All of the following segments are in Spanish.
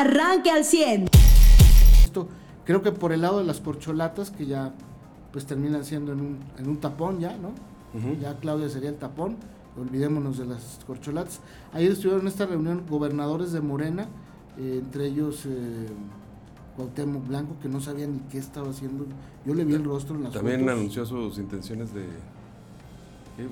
arranque al 100. Esto creo que por el lado de las corcholatas, que ya pues terminan siendo en un, en un tapón ya, ¿no? Ya Claudia sería el tapón, olvidémonos de las corcholatas. Ayer estuvieron en esta reunión gobernadores de Morena, eh, entre ellos eh, Cuauhtémoc Blanco, que no sabía ni qué estaba haciendo. Yo le vi el rostro en las También fotos. anunció sus intenciones de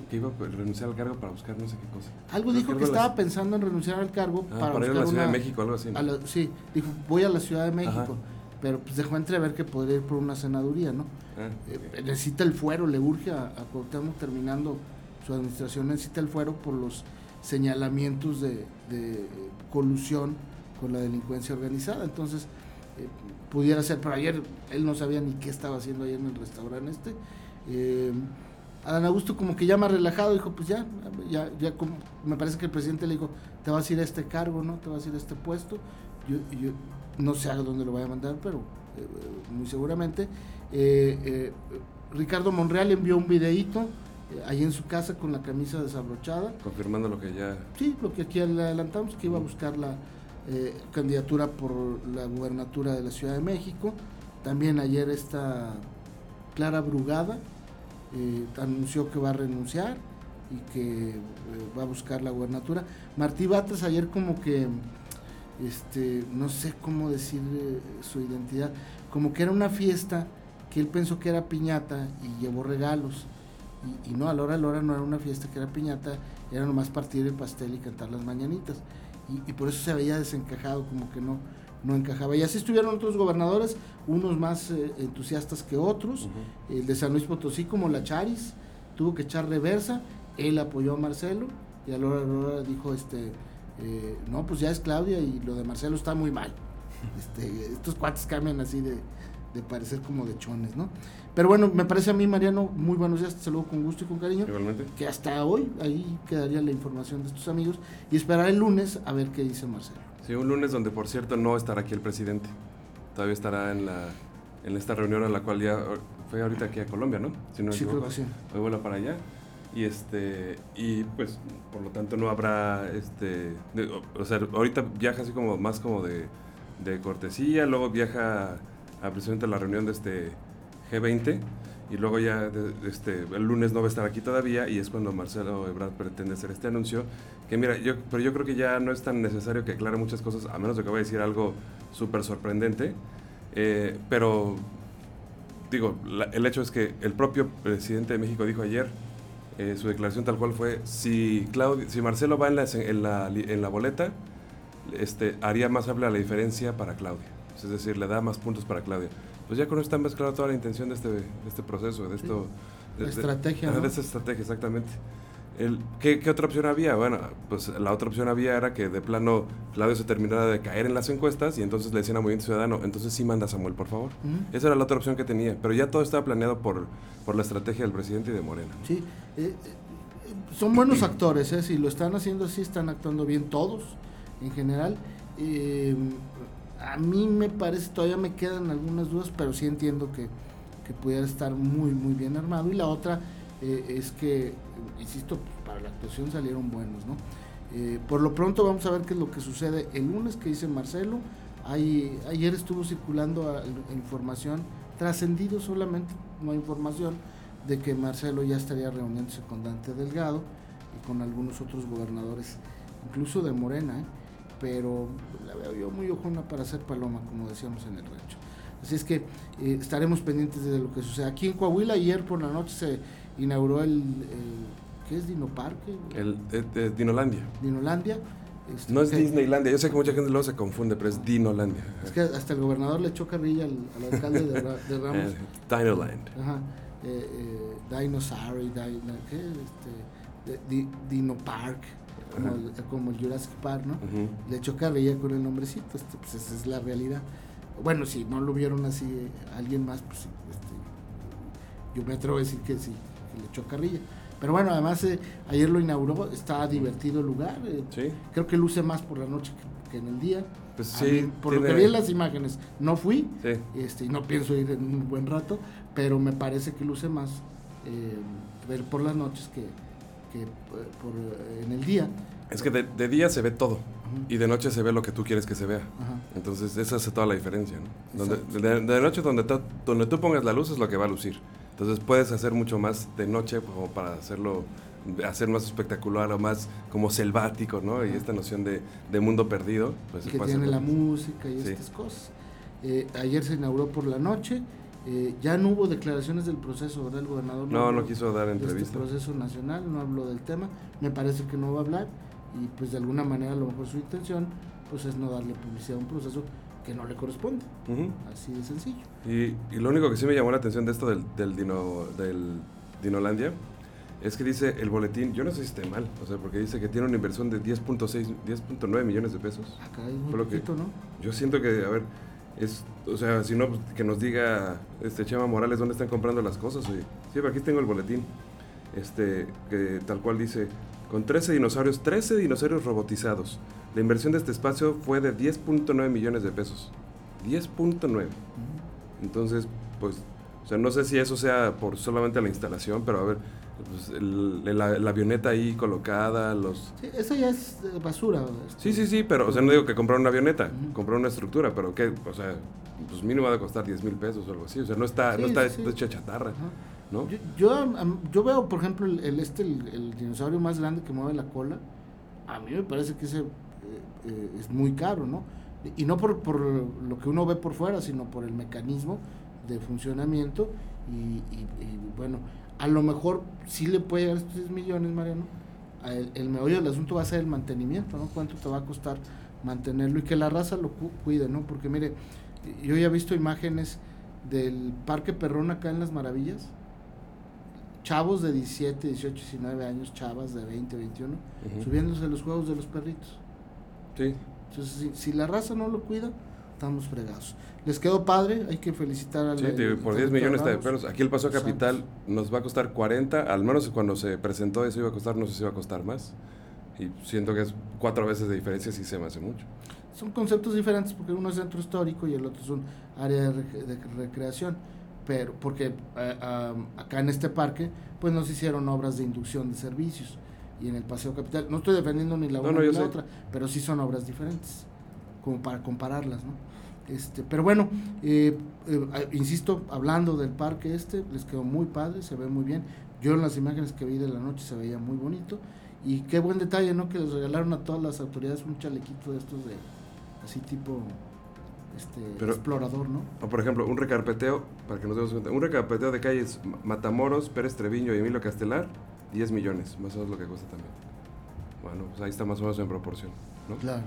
que, iba a renunciar al cargo para buscar no sé qué cosa. Algo dijo que estaba pensando en renunciar al cargo Ah, para, para ir a buscar la Ciudad de México, algo así. ¿no? a la- sí, dijo, voy a la Ciudad de México, Ajá. pero pues dejó entrever que podría ir por una senaduría, ¿no? Ah, Eh, necesita el fuero, le urge a, a Cuauhtémoc terminando su administración, necesita el fuero por los señalamientos de, de colusión con la delincuencia organizada. Entonces, eh, pudiera ser, pero ayer él no sabía ni qué estaba haciendo ayer en el restaurante este. Eh, Adán Augusto como que ya más relajado, dijo, pues ya, ya, ya como- me parece que el presidente le dijo, te vas a ir a este cargo, ¿no? Te vas a ir a este puesto. Yo, yo no sé a dónde lo vaya a mandar, pero eh, muy seguramente. Eh, eh, Ricardo Monreal envió un videíto ahí en su casa con la camisa desabrochada. confirmando lo que ya. Sí, lo que aquí le adelantamos, que iba a buscar la candidatura por la gubernatura de la Ciudad de México. También ayer está Clara Brugada, eh, anunció que va a renunciar y que eh, va a buscar la gubernatura. Martí Batres ayer como que, este, no sé cómo decir eh, su identidad, como que era una fiesta que él pensó que era piñata y llevó regalos. Y, y no, a la hora de la hora no era una fiesta que era piñata, era nomás partir el pastel y cantar las mañanitas. Y, y por eso se veía desencajado, como que no, no encajaba. Y así estuvieron otros gobernadores, unos más eh, entusiastas que otros. El de San Luis Potosí, como la Charis, tuvo que echar reversa, él apoyó a Marcelo y a la hora de la hora dijo, este, eh, no, pues ya es Claudia y lo de Marcelo está muy mal. Este, estos cuates cambian así de, de parecer como de chones, ¿no? Pero bueno, me parece a mí, Mariano, muy buenos días, te saludo con gusto y con cariño Igualmente. que hasta hoy ahí quedaría la información de estos amigos y esperar el lunes a ver qué dice Marcelo. Sí, un lunes donde, por cierto, no estará aquí el presidente. Todavía estará en la en esta reunión a la cual ya fue ahorita aquí a Colombia, ¿no? Si no me Sí, creo que sí. Hoy vuela para allá. Y este y pues por lo tanto no habrá este de- o, o sea, ahorita viaja así como más como de, de cortesía, luego viaja a precisamente la reunión de este G20 y luego ya este el lunes no va a estar aquí todavía y es cuando Marcelo Ebrard pretende hacer este anuncio que mira, yo pero yo creo que ya no es tan necesario que aclare muchas cosas a menos de que vaya a decir algo súper sorprendente. Eh, pero digo, el hecho es que el propio presidente de México dijo ayer, eh, su declaración tal cual fue, si, Claudio, si Marcelo va en la, en la, en la boleta, este, haría más amplia la diferencia para Claudia. Es decir, le da más puntos para Claudia. Pues ya con eso está mezclada toda la intención de este, de este proceso, de esto... de- La de- estrategia, ajá, ¿no? De esa estrategia, exactamente. El, ¿qué, qué otra opción había? Bueno, pues la otra opción había era que de plano Claudio se terminara de caer en las encuestas y entonces le decían a Movimiento Ciudadano, entonces sí manda a Samuel, por favor. Esa era la otra opción que tenía, pero ya todo estaba planeado por, por la estrategia del presidente y de Morena. Sí, eh, eh, son buenos actores, ¿eh? si lo están haciendo así, están actuando bien todos en general. Eh, a mí me parece, todavía me quedan algunas dudas, pero sí entiendo que, que pudiera estar muy, muy bien armado. Y la otra eh, es que, insisto, pues, para la actuación salieron buenos, ¿no? Eh, por lo pronto vamos a ver qué es lo que sucede el lunes, que dice Marcelo. Hay, ayer estuvo circulando información, trascendido solamente, no hay información, de que Marcelo ya estaría reuniéndose con Dante Delgado y con algunos otros gobernadores, incluso de Morena, ¿eh? Pero la veo yo muy ojona para hacer paloma, como decíamos en el rancho. Así es que eh, estaremos pendientes de lo que suceda. Aquí en Coahuila, ayer por la noche se inauguró el, el- ¿qué es Dino Parque? El, eh, eh, Dinolandia. Dinolandia. Este, No es que- Disneylandia, yo sé que mucha gente luego se confunde, pero es Dinolandia. Es que hasta el gobernador le echó carrilla al, al alcalde de, de Ramos. Dinoland. Ajá. Eh, eh, Dino, ¿qué? Este, de- Di- Dino Park, como Ajá. el, como el Jurassic Park, ¿no? Ujú. Le echó carrilla con el nombrecito, este, pues esa es la realidad. Bueno, si no lo vieron así eh, alguien más, pues este, yo me atrevo a decir que sí, que le echó carrilla. Pero bueno, además eh, ayer lo inauguró, está divertido el lugar, eh, Sí, creo que luce más por la noche que, que en el día. pues sí. mí, por lo tiene- que vi en las imágenes, no fui, Sí. este, y no pienso ir en un buen rato, pero me parece que luce más eh, ver por las noches que, que, por, en el día. Es que de, de día se ve todo. y de noche se ve lo que tú quieres que se vea. Entonces esa es toda la diferencia. ¿no? Donde, de, noche donde, donde tú pongas la luz es lo que va a lucir. Entonces puedes hacer mucho más de noche como para hacerlo hacer más espectacular o más como selvático, ¿no? Y esta noción de, de mundo perdido. Pues, que tiene la música y estas cosas. Eh, ayer se inauguró por la noche. Eh, ya no hubo declaraciones del proceso, ¿verdad? El gobernador no, no, quiso dar este entrevista. El proceso nacional, no habló del tema. Me parece que no va a hablar y pues de alguna manera a lo mejor su intención pues es no darle publicidad a un proceso que no le corresponde. Así de sencillo. Y, y, lo único que sí me llamó la atención de esto del, del, Dino, del Dinolandia es que dice el boletín, yo no sé si esté mal, o sea, porque dice que tiene una inversión de 10.6, 10.9 millones de pesos. Acá hay muy poquito, ¿no? Yo siento que, a ver, es, o sea, si no, pues, que nos diga este Chema Morales dónde están comprando las cosas. Sí, pero aquí tengo el boletín, este, que tal cual dice, con 13 dinosaurios, 13 dinosaurios robotizados. La inversión de este espacio fue de 10.9 millones de pesos. 10.9. Entonces, pues, o sea, no sé si eso sea por solamente la instalación, pero a ver, pues, la, avioneta ahí colocada, los... Sí, eso ya es eh, basura. Sí, sí, sí, pero, o sea, no digo que comprar una avioneta, comprar una estructura, pero que, o sea, pues mínimo va a costar 10 mil pesos o algo así, o sea, no está, no está hecha chatarra, ¿no? Yo, yo, veo, por ejemplo, el, este, el, dinosaurio más grande que mueve la cola, a mí me parece que ese eh, eh, es muy caro, ¿no? Y no por, por lo que uno ve por fuera, sino por el mecanismo de funcionamiento y, y bueno, a lo mejor sí le puede llegar estos 10 millones, Mariano. El, el, meollo del asunto va a ser el mantenimiento, ¿no? Cuánto te va a costar mantenerlo y que la raza lo cuide, ¿no? Porque mire, yo ya he visto imágenes del Parque Perrón acá en Las Maravillas, chavos de 17, 18, 19 años, chavas de 20, 21, subiéndose los juegos de los perritos. Sí. Entonces, si la raza no lo cuida, estamos fregados. Les quedó padre, hay que felicitar al. Sí, por 10 millones de pesos. Aquí el Paso Capital nos va a costar 40, al menos cuando se presentó eso iba a costar, no sé si iba a costar más. Y siento que es cuatro veces de diferencia, si se me hace mucho. Son conceptos diferentes porque uno es centro histórico y el otro es un área de, recreación. Pero porque eh, acá en este parque, pues nos hicieron obras de inducción de servicios. Y en el Paseo Capital, no estoy defendiendo ni la una ni la otra, pero sí son obras diferentes, como para compararlas, ¿no? Este, pero bueno, eh, eh, insisto, hablando del parque este, les quedó muy padre, se ve muy bien. Yo en las imágenes que vi de la noche se veía muy bonito. Y qué buen detalle, ¿no? Que les regalaron a todas las autoridades un chalequito de estos de así tipo este, explorador, ¿no? O por ejemplo, un recarpeteo, para que nos demos cuenta, un recarpeteo de calles Matamoros, Pérez Treviño y Emilio Castelar, 10 millones, más o menos lo que cuesta también. Bueno, pues ahí está más o menos en proporción, ¿no? Claro.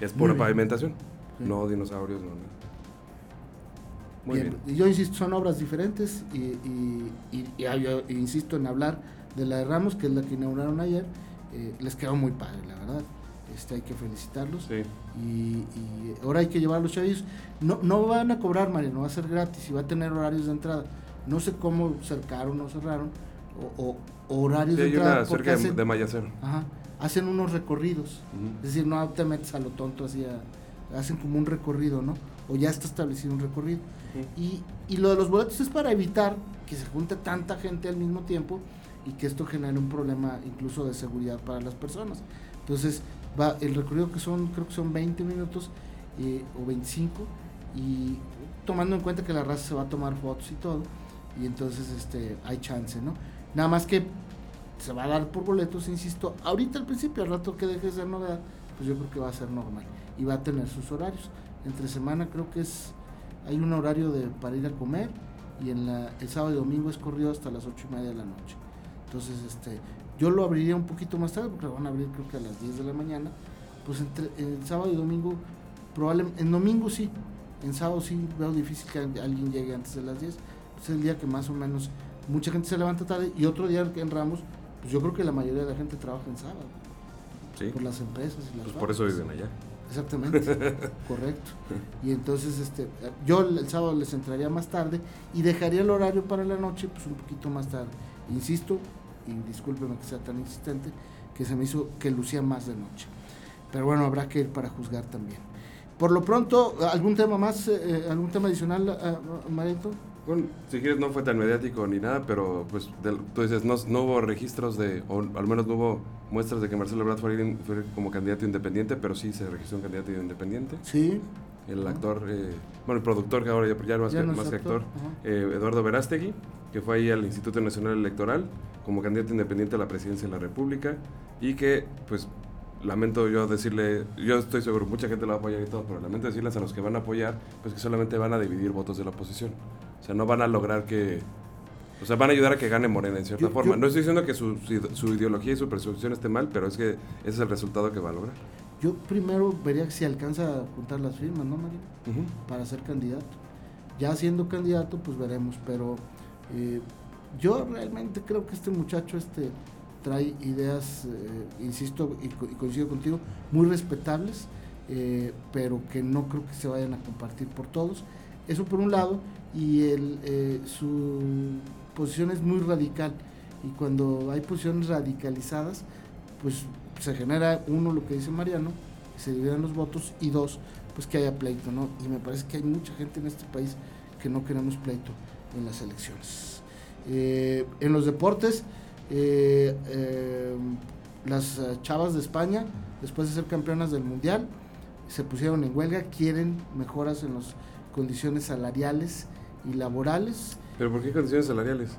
Es pura pavimentación. No dinosaurios, no. Muy bien. Yo insisto, son obras diferentes y, yo insisto en hablar de la de Ramos, que es la que inauguraron ayer. Eh, les quedó muy padre, la verdad. Este, hay que felicitarlos. Y, ahora hay que llevar a los chavillos. No, no van a cobrar, María, no va a ser gratis y va a tener horarios de entrada. No sé cómo cercaron o cerraron, o, horarios de entrada. cerca de Mayacero. Ajá, hacen unos recorridos. Es decir, no te metes a lo tonto así a hacen como un recorrido, ¿no? O ya está establecido un recorrido. y, y, lo de los boletos es para evitar que se junte tanta gente al mismo tiempo y que esto genere un problema incluso de seguridad para las personas. Entonces, va el recorrido que son, creo que son 20 minutos eh, o 25 y tomando en cuenta que la raza se va a tomar fotos y todo, y entonces este hay chance, ¿no? Nada más que se va a dar por boletos, insisto, ahorita al principio, al rato que deje de ser novedad, pues yo creo que va a ser normal y va a tener sus horarios. Entre semana creo que es hay un horario de, para ir a comer y en la, el sábado y domingo es corrido hasta las ocho y media de la noche. Entonces, este, yo lo abriría un poquito más tarde porque lo van a abrir creo que a las 10 de la mañana. Pues entre el sábado y domingo, probablemente, en domingo sí, en sábado sí veo difícil que alguien llegue antes de las 10. Es el día que más o menos mucha gente se levanta tarde y otro día en Ramos, pues yo creo que la mayoría de la gente trabaja en sábado. Sí. Por las empresas y las Pues por eso viven allá. Exactamente, correcto. Y entonces este, yo el sábado les entraría más tarde y dejaría el horario para la noche pues un poquito más tarde. Insisto, y discúlpeme que sea tan insistente, que se me hizo que lucía más de noche. Pero bueno, habrá que ir para juzgar también. Por lo pronto, ¿algún tema más, eh, algún tema adicional, uh, Bueno, si quieres no fue tan mediático ni nada, pero pues tú dices, no, no, hubo registros de, o al menos no hubo muestras de que Marcelo Ebrard fue, como candidato independiente, pero sí se registró un candidato independiente. Sí. El actor, eh, bueno, el productor que ahora ya, ya más, que, más que actor, eh, Eduardo Verástegui, que fue ahí al Instituto Nacional Electoral como candidato independiente a la presidencia de la República y que pues lamento yo decirle, yo estoy seguro, mucha gente lo va a apoyar y todo, pero lamento decirles a los que van a apoyar, pues que solamente van a dividir votos de la oposición. O sea, no van a lograr que... O sea, van a ayudar a que gane Morena en cierta forma. no estoy diciendo que su, su, ideología y su percepción esté mal, pero es que ese es el resultado que va a lograr. Yo primero vería si alcanza a juntar las firmas, ¿no, María? Para ser candidato. Ya siendo candidato, pues veremos, pero eh, yo realmente creo que este muchacho, este trae ideas, eh, insisto y, coincido contigo, muy respetables, eh, pero que no creo que se vayan a compartir por todos. Eso por un lado, y el, eh, su posición es muy radical. Y cuando hay posiciones radicalizadas, pues se genera, uno, lo que dice Mariano, se dividen los votos, y dos, pues que haya pleito, ¿no? Y me parece que hay mucha gente en este país que no queremos pleito en las elecciones. en los deportes, eh, eh, las eh, chavas de España, después de ser campeonas del Mundial, se pusieron en huelga, quieren mejoras en las condiciones salariales y laborales. ¿Pero por qué condiciones salariales?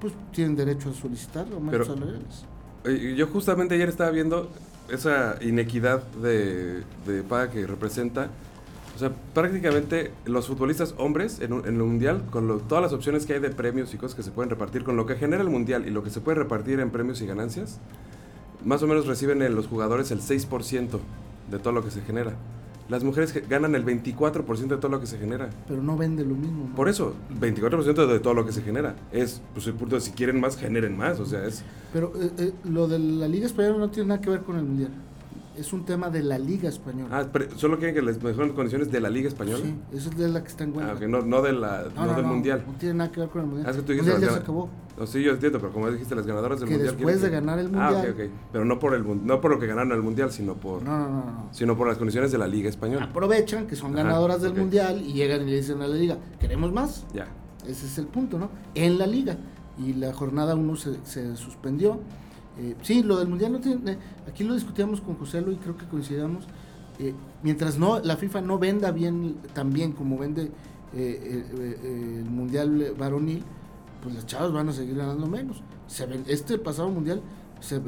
Pues tienen derecho a solicitar aumentos salariales. Yo justamente ayer estaba viendo esa inequidad de, de paga que representa o sea, prácticamente los futbolistas hombres en, el Mundial, con todas las opciones que hay de premios y cosas que se pueden repartir, con lo que genera el Mundial y lo que se puede repartir en premios y ganancias, más o menos reciben los jugadores el 6% de todo lo que se genera. Las mujeres ganan el 24% de todo lo que se genera. Pero no vende lo mismo. Por eso, 24% de todo lo que se genera. Es, pues el punto de si quieren más, generen más. O sea, es... Pero eh, eh, lo de la Liga Española no tiene nada que ver con el Mundial es un tema de la Liga Española. Ah, pero solo quieren que les mejoren las condiciones de la Liga Española. Sí, eso es de la que está en huelga. Ah, no, no, de la, no, del Mundial. No tiene nada que ver con el Mundial. Ah, es que tú dijiste el Mundial ya se acabó. No, sí, yo entiendo, pero como dijiste, las ganadoras del Mundial. después de ganar el Mundial. Ah, ok, ok. Pero no por, el, no por lo que ganaron el Mundial, sino por. No, no, no. Sino por las condiciones de la Liga Española. Aprovechan que son ganadoras del Mundial y llegan y le dicen a la Liga, ¿queremos más? Ya. Ese es el punto, ¿no? En la Liga. Y la jornada 1 se, se suspendió eh, sí, lo del mundial no tiene. Eh, aquí lo discutíamos con José y creo que coincidamos. Eh, mientras no la FIFA no venda bien tan bien como vende el mundial varonil, pues las chavas van a seguir ganando menos. Se este pasado mundial se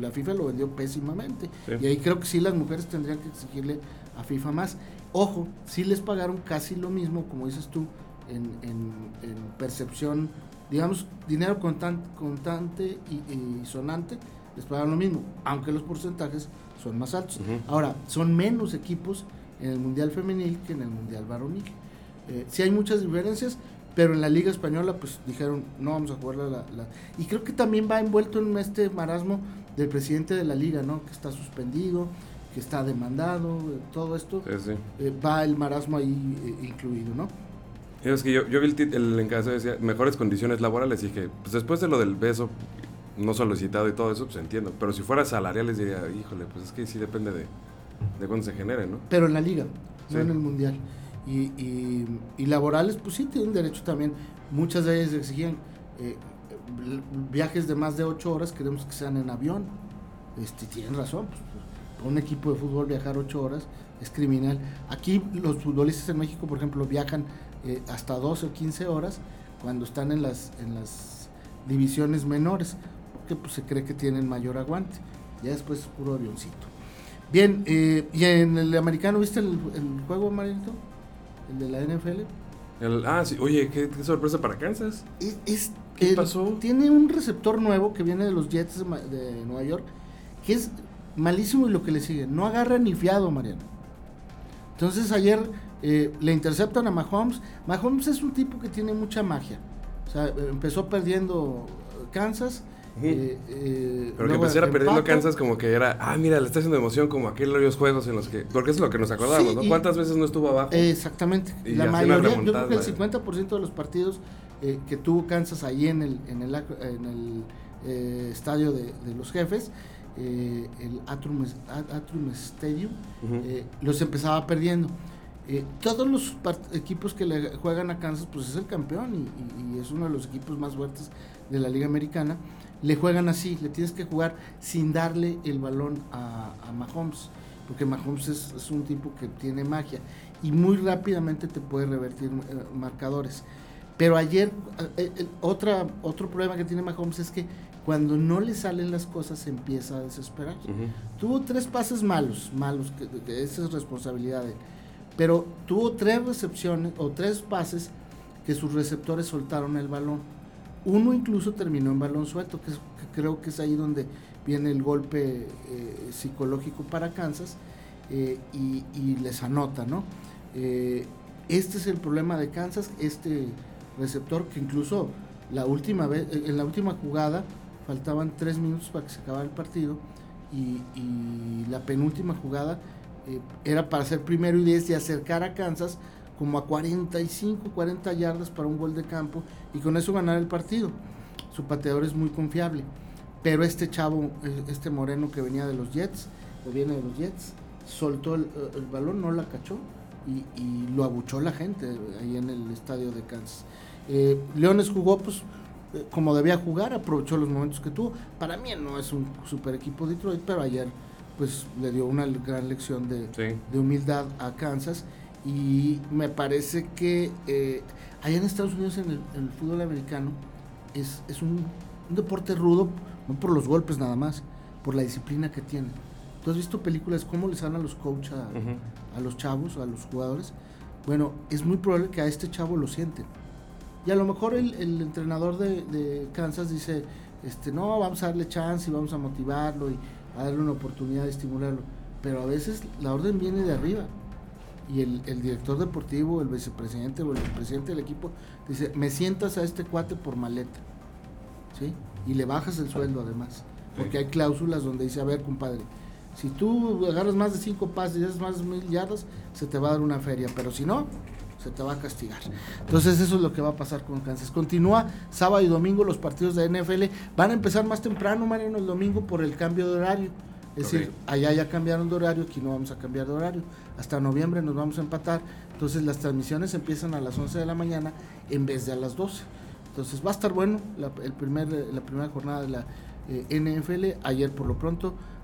la FIFA lo vendió pésimamente y ahí creo que sí las mujeres tendrían que exigirle a FIFA más. Ojo, sí les pagaron casi lo mismo, como dices tú, en, en, en percepción digamos, dinero contante, contante y, sonante, les pagan lo mismo, aunque los porcentajes son más altos. Ahora, son menos equipos en el Mundial Femenil que en el Mundial Varonil. Eh, sí hay muchas diferencias, pero en la Liga Española pues dijeron, no vamos a jugar la, Y creo que también va envuelto en este marasmo del presidente de la Liga, ¿no? Que está suspendido, que está demandado, todo esto. Eh, va el marasmo ahí eh, incluido, ¿no? Es que yo, yo vi el, el encaso decía mejores condiciones laborales y dije, pues después de lo del beso no solicitado y todo eso, pues entiendo. Pero si fuera salariales diría, híjole, pues es que sí depende de, de cuándo se genere, ¿no? Pero en la liga, no en el mundial. Y, y, laborales, pues sí tienen derecho también. Muchas de ellas exigían eh, viajes de más de ocho horas, queremos que sean en avión. Este, tienen razón, pues, pues un equipo de fútbol viajar ocho horas es criminal. Aquí los futbolistas en México, por ejemplo, viajan eh, hasta 12 o 15 horas cuando están en las, en las divisiones menores, porque pues, se cree que tienen mayor aguante. Ya después es puro avioncito. Bien, eh, ¿y en el americano viste el, juego, Marito? El de la NFL. ah, sí, oye, qué, sorpresa para Kansas. Es, ¿Qué pasó? Tiene un receptor nuevo que viene de los Jets de, Nueva York, que es malísimo y lo que le sigue. No agarra ni fiado, Mariano. Entonces ayer eh, le interceptan a Mahomes. Mahomes es un tipo que tiene mucha magia. O sea, empezó perdiendo Kansas. Eh, eh, Pero que empezara perdiendo Kansas como que era, ah, mira, le está haciendo emoción como aquellos juegos en los que, porque es lo que nos acordamos, ¿no? ¿Cuántas veces no estuvo abajo? Exactamente. la mayoría, yo creo que el 50% de los partidos que tuvo Kansas ahí en el, en el, en el estadio de, los jefes, el Atrium, Atrium Stadium, los empezaba perdiendo. Eh, todos los equipos que le juegan a Kansas, pues es el campeón y, es uno de los equipos más fuertes de la Liga Americana. Le juegan así, le tienes que jugar sin darle el balón a, Mahomes, porque Mahomes es, un tipo que tiene magia y muy rápidamente te puede revertir eh, marcadores. Pero ayer, eh, otra, otro problema que tiene Mahomes es que cuando no le salen las cosas empieza a desesperar. Tuvo tres pases malos, malos, que, esa es responsabilidad de él pero tuvo tres recepciones o tres pases que sus receptores soltaron el balón. Uno incluso terminó en balón suelto, que, creo que es ahí donde viene el golpe eh, psicológico para Kansas eh, y, les anota, ¿no? Eh, este es el problema de Kansas, este receptor que incluso la última vez, en la última jugada faltaban tres minutos para que se acabara el partido y la penúltima jugada eh, era para ser primero y 10 y acercar a Kansas como a 45, 40 yardas para un gol de campo y con eso ganar el partido. Su pateador es muy confiable. Pero este chavo, eh, este moreno que venía de los Jets, o viene de los Jets, soltó el, balón, no la cachó y, lo abuchó la gente ahí en el estadio de Kansas. Eh, Leones jugó pues como debía jugar, aprovechó los momentos que tuvo. Para mí no es un super equipo Detroit, pero ayer pues le dio una gran lección de, humildad a Kansas y me parece que eh, allá en Estados Unidos en el, fútbol americano es, un, deporte rudo, no por los golpes nada más, por la disciplina que tiene. ¿Tú has visto películas cómo les hablan los coaches a, los chavos, a los jugadores? Bueno, es muy probable que a este chavo lo sienten. Y a lo mejor el, entrenador de, de, Kansas dice, este, no, vamos a darle chance y vamos a motivarlo y a darle una oportunidad de estimularlo. Pero a veces la orden viene de arriba y el, director deportivo, el vicepresidente o el presidente del equipo dice, me sientas a este cuate por maleta, ¿sí? Y le bajas el sueldo además, porque hay cláusulas donde dice, a ver, compadre, si tú agarras más de cinco pases y haces más de mil yardas, se te va a dar una feria, pero si no, se te va a castigar. Entonces eso es lo que va a pasar con Kansas. Continúa sábado y domingo los partidos de NFL. Van a empezar más temprano, Mariano, el domingo por el cambio de horario. Es decir, allá ya cambiaron de horario, aquí no vamos a cambiar de horario. Hasta noviembre nos vamos a empatar. Entonces las transmisiones empiezan a las 11 de la mañana en vez de a las 12. Entonces va a estar bueno la, el primer, la primera jornada de la eh, NFL. Ayer por lo pronto